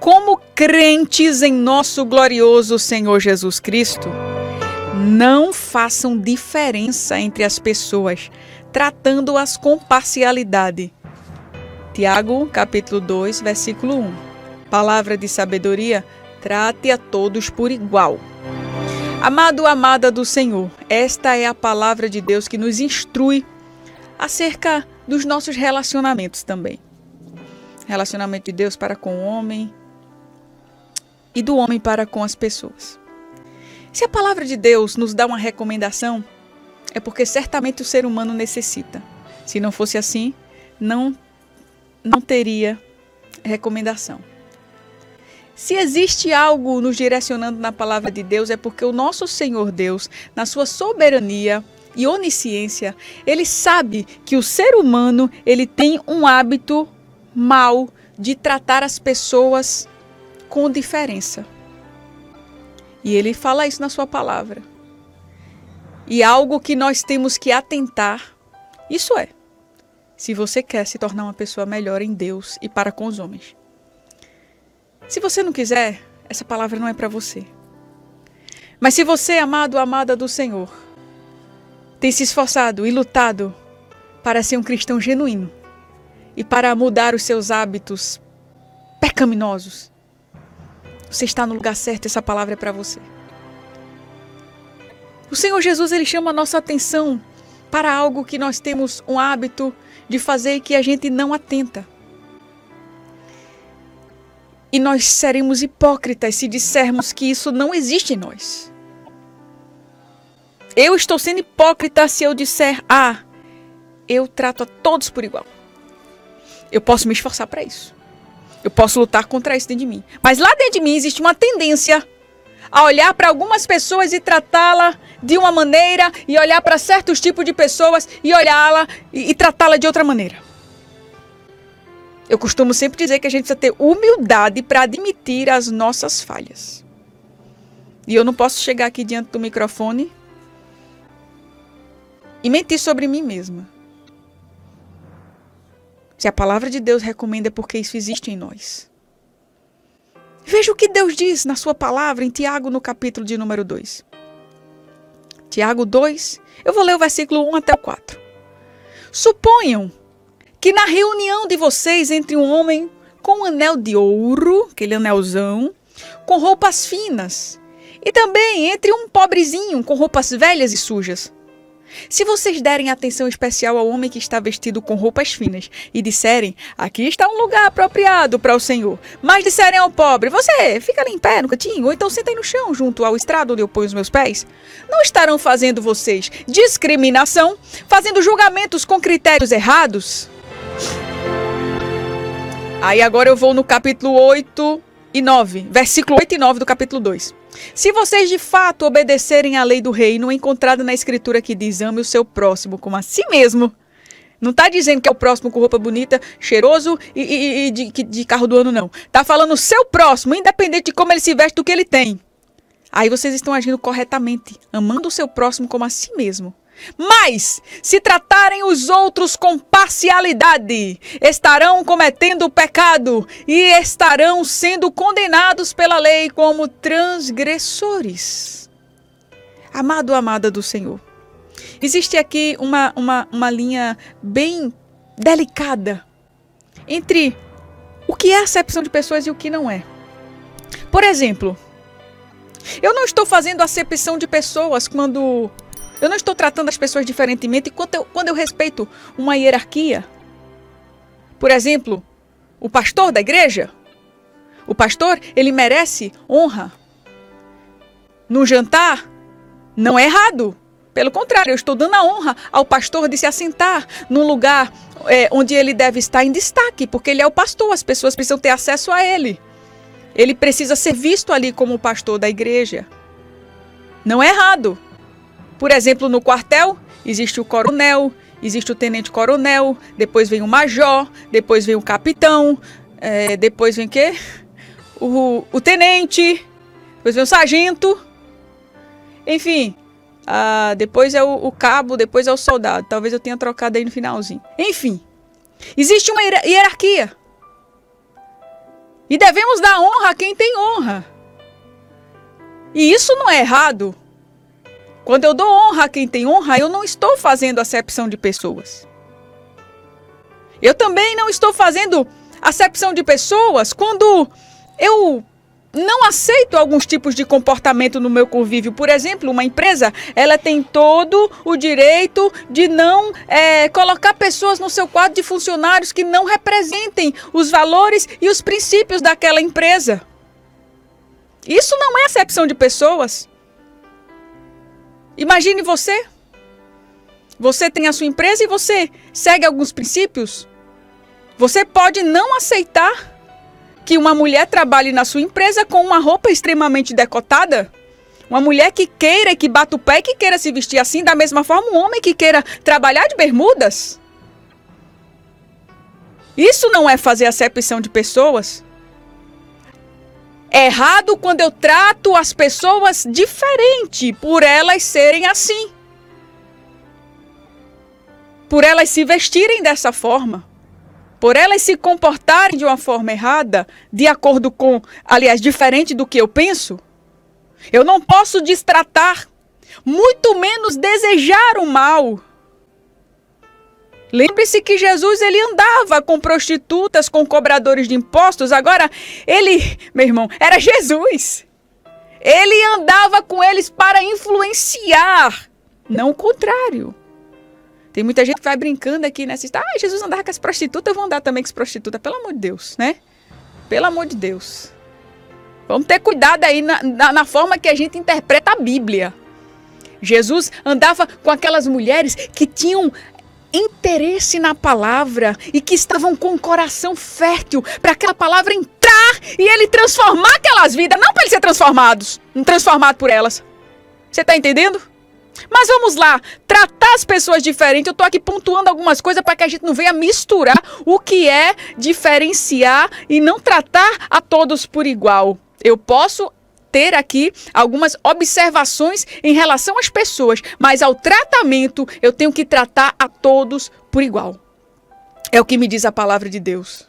como crentes em nosso glorioso Senhor Jesus Cristo, não façam diferença entre as pessoas, tratando-as com parcialidade. Tiago, capítulo 2, versículo 1. Palavra de sabedoria, trate a todos por igual. Amado, amada do Senhor, esta é a palavra de Deus que nos instrui acerca dos nossos relacionamentos também. Relacionamento de Deus para com o homem e do homem para com as pessoas. Se a palavra de Deus nos dá uma recomendação, é porque certamente o ser humano necessita. Se não fosse assim, não não teria recomendação. Se existe algo nos direcionando na palavra de Deus, é porque o nosso Senhor Deus, na sua soberania e onisciência, ele sabe que o ser humano, ele tem um hábito mal de tratar as pessoas com diferença. E ele fala isso na sua palavra. E algo que nós temos que atentar, isso é, se você quer se tornar uma pessoa melhor em Deus e para com os homens. Se você não quiser, essa palavra não é para você. Mas se você, amado ou amada do Senhor, tem se esforçado e lutado para ser um cristão genuíno e para mudar os seus hábitos pecaminosos, você está no lugar certo, essa palavra é para você. O Senhor Jesus ele chama a nossa atenção para algo que nós temos um hábito de fazer e que a gente não atenta. E nós seremos hipócritas se dissermos que isso não existe em nós. Eu estou sendo hipócrita se eu disser, ah, eu trato a todos por igual. Eu posso me esforçar para isso. Eu posso lutar contra isso dentro de mim. Mas lá dentro de mim existe uma tendência a olhar para algumas pessoas e tratá-la de uma maneira, e olhar para certos tipos de pessoas e olhá-la e, e tratá-la de outra maneira. Eu costumo sempre dizer que a gente precisa ter humildade para admitir as nossas falhas. E eu não posso chegar aqui diante do microfone e mentir sobre mim mesma. Se a palavra de Deus recomenda é porque isso existe em nós. Veja o que Deus diz na sua palavra em Tiago, no capítulo de número 2. Tiago 2, eu vou ler o versículo 1 até o 4. Suponham que na reunião de vocês entre um homem com um anel de ouro, aquele anelzão, com roupas finas, e também entre um pobrezinho com roupas velhas e sujas. Se vocês derem atenção especial ao homem que está vestido com roupas finas e disserem, aqui está um lugar apropriado para o Senhor, mas disserem ao pobre, você fica ali em pé no cantinho, ou então senta aí no chão junto ao estrado onde eu ponho os meus pés, não estarão fazendo vocês discriminação, fazendo julgamentos com critérios errados? Aí agora eu vou no capítulo 8 e 9, versículo 8 e 9 do capítulo 2. Se vocês de fato obedecerem à lei do reino encontrada na escritura que diz ame o seu próximo como a si mesmo, não está dizendo que é o próximo com roupa bonita, cheiroso e, e, e de, de, carro do ano, não. Está falando o seu próximo, independente de como ele se veste, do que ele tem. Aí vocês estão agindo corretamente, amando o seu próximo como a si mesmo. Mas, se tratarem os outros com parcialidade, estarão cometendo pecado e estarão sendo condenados pela lei como transgressores. Amado, amada do Senhor, existe aqui uma, uma, uma linha bem delicada entre o que é acepção de pessoas e o que não é. Por exemplo, eu não estou fazendo acepção de pessoas quando eu não estou tratando as pessoas diferentemente quando eu, quando eu respeito uma hierarquia. Por exemplo, o pastor da igreja. O pastor, ele merece honra. No jantar, não é errado. Pelo contrário, eu estou dando a honra ao pastor de se assentar num lugar é, onde ele deve estar em destaque, porque ele é o pastor, as pessoas precisam ter acesso a ele. Ele precisa ser visto ali como o pastor da igreja. Não é errado. Por exemplo, no quartel existe o coronel, existe o tenente-coronel, depois vem o major, depois vem o capitão, é, depois vem o quê? O, o tenente, depois vem o sargento, enfim, depois é o, o, cabo, depois é o soldado. Talvez eu tenha trocado aí no finalzinho. Enfim, existe uma hierarquia. E devemos dar honra a quem tem honra. E isso não é errado. Quando eu dou honra a quem tem honra, eu não estou fazendo acepção de pessoas. Eu também não estou fazendo acepção de pessoas quando eu não aceito alguns tipos de comportamento no meu convívio. Por exemplo, uma empresa, ela tem todo o direito de não é, colocar pessoas no seu quadro de funcionários que não representem os valores e os princípios daquela empresa. Isso não é acepção de pessoas. Imagine você. Você tem a sua empresa e você segue alguns princípios. Você pode não aceitar que uma mulher trabalhe na sua empresa com uma roupa extremamente decotada? Uma mulher que queira que bata o pé e que queira se vestir assim, da mesma forma um homem que queira trabalhar de bermudas? Isso não é fazer acepção de pessoas? É errado quando eu trato as pessoas diferente por elas serem assim. Por elas se vestirem dessa forma por elas se comportarem de uma forma errada, de acordo com, aliás, diferente do que eu penso, eu não posso destratar, muito menos desejar o mal. Lembre-se que Jesus ele andava com prostitutas, com cobradores de impostos. Agora, ele, meu irmão, era Jesus. Ele andava com eles para influenciar, não o contrário. Tem muita gente que vai brincando aqui nessa né? Ah, Jesus andava com as prostitutas, eu vou andar também com as prostitutas. Pelo amor de Deus, né? Pelo amor de Deus. Vamos ter cuidado aí na, na, na forma que a gente interpreta a Bíblia. Jesus andava com aquelas mulheres que tinham interesse na palavra e que estavam com o coração fértil para aquela palavra entrar e ele transformar aquelas vidas, não para eles ser transformados, transformado por elas. Você está entendendo? Mas vamos lá, tratar as pessoas diferentes. Eu estou aqui pontuando algumas coisas para que a gente não venha misturar o que é diferenciar e não tratar a todos por igual. Eu posso ter aqui algumas observações em relação às pessoas, mas ao tratamento eu tenho que tratar a todos por igual. É o que me diz a palavra de Deus.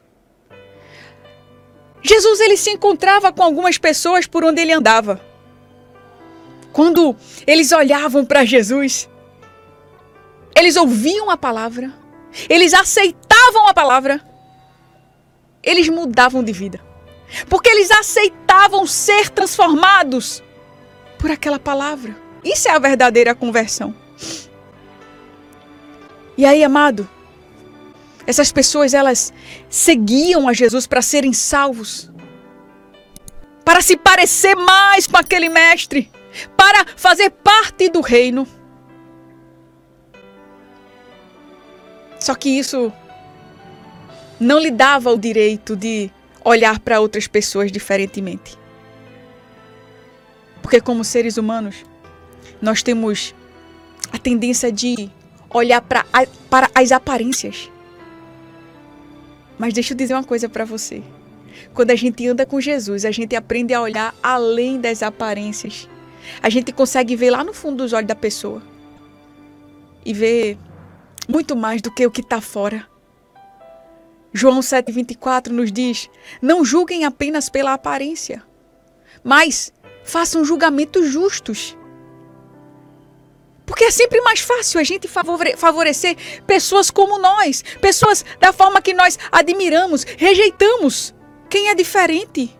Jesus ele se encontrava com algumas pessoas por onde ele andava. Quando eles olhavam para Jesus, eles ouviam a palavra, eles aceitavam a palavra, eles mudavam de vida. Porque eles aceitavam ser transformados por aquela palavra. Isso é a verdadeira conversão. E aí, amado, essas pessoas elas seguiam a Jesus para serem salvos, para se parecer mais com aquele mestre para fazer parte do reino. Só que isso não lhe dava o direito de olhar para outras pessoas diferentemente. Porque, como seres humanos, nós temos a tendência de olhar para, para as aparências. Mas deixa eu dizer uma coisa para você. Quando a gente anda com Jesus, a gente aprende a olhar além das aparências a gente consegue ver lá no fundo dos olhos da pessoa e ver muito mais do que o que está fora. João 7,24 nos diz: Não julguem apenas pela aparência, mas façam julgamentos justos. Porque é sempre mais fácil a gente favorecer pessoas como nós, pessoas da forma que nós admiramos, rejeitamos quem é diferente.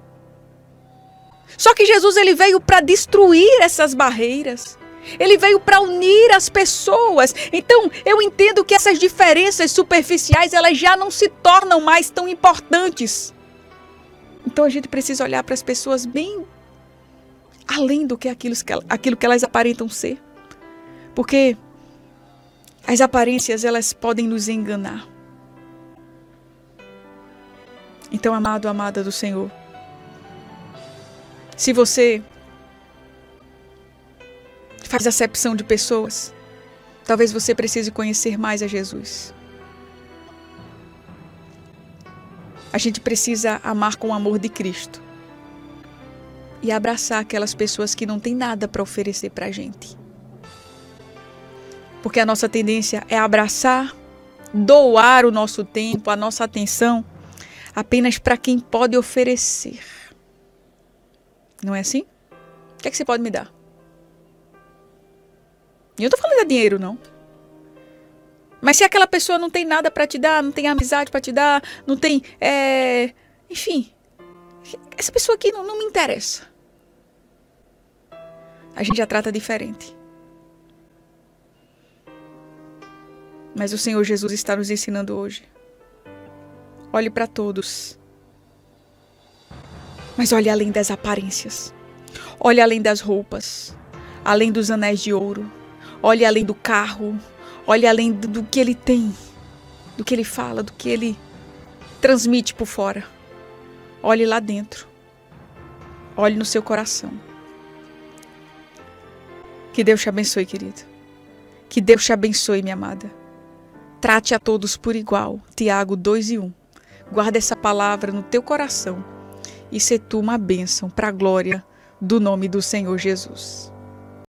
Só que Jesus ele veio para destruir essas barreiras. Ele veio para unir as pessoas. Então, eu entendo que essas diferenças superficiais, elas já não se tornam mais tão importantes. Então, a gente precisa olhar para as pessoas bem além do que aquilo, aquilo que elas aparentam ser. Porque as aparências, elas podem nos enganar. Então, amado, amada do Senhor, se você faz acepção de pessoas, talvez você precise conhecer mais a Jesus. A gente precisa amar com o amor de Cristo e abraçar aquelas pessoas que não têm nada para oferecer para a gente. Porque a nossa tendência é abraçar, doar o nosso tempo, a nossa atenção apenas para quem pode oferecer. Não é assim? O que é que você pode me dar? E eu tô falando de dinheiro, não. Mas se aquela pessoa não tem nada para te dar, não tem amizade para te dar, não tem. É... Enfim. Essa pessoa aqui não, não me interessa. A gente já trata diferente. Mas o Senhor Jesus está nos ensinando hoje. Olhe para todos. Mas olhe além das aparências. Olhe além das roupas. Além dos anéis de ouro. Olhe além do carro. Olhe além do, do que ele tem. Do que ele fala, do que ele transmite por fora. Olhe lá dentro. Olhe no seu coração. Que Deus te abençoe, querido. Que Deus te abençoe, minha amada. Trate a todos por igual. Tiago 2 e 1. Guarda essa palavra no teu coração e se tu uma bênção para a glória do nome do Senhor Jesus.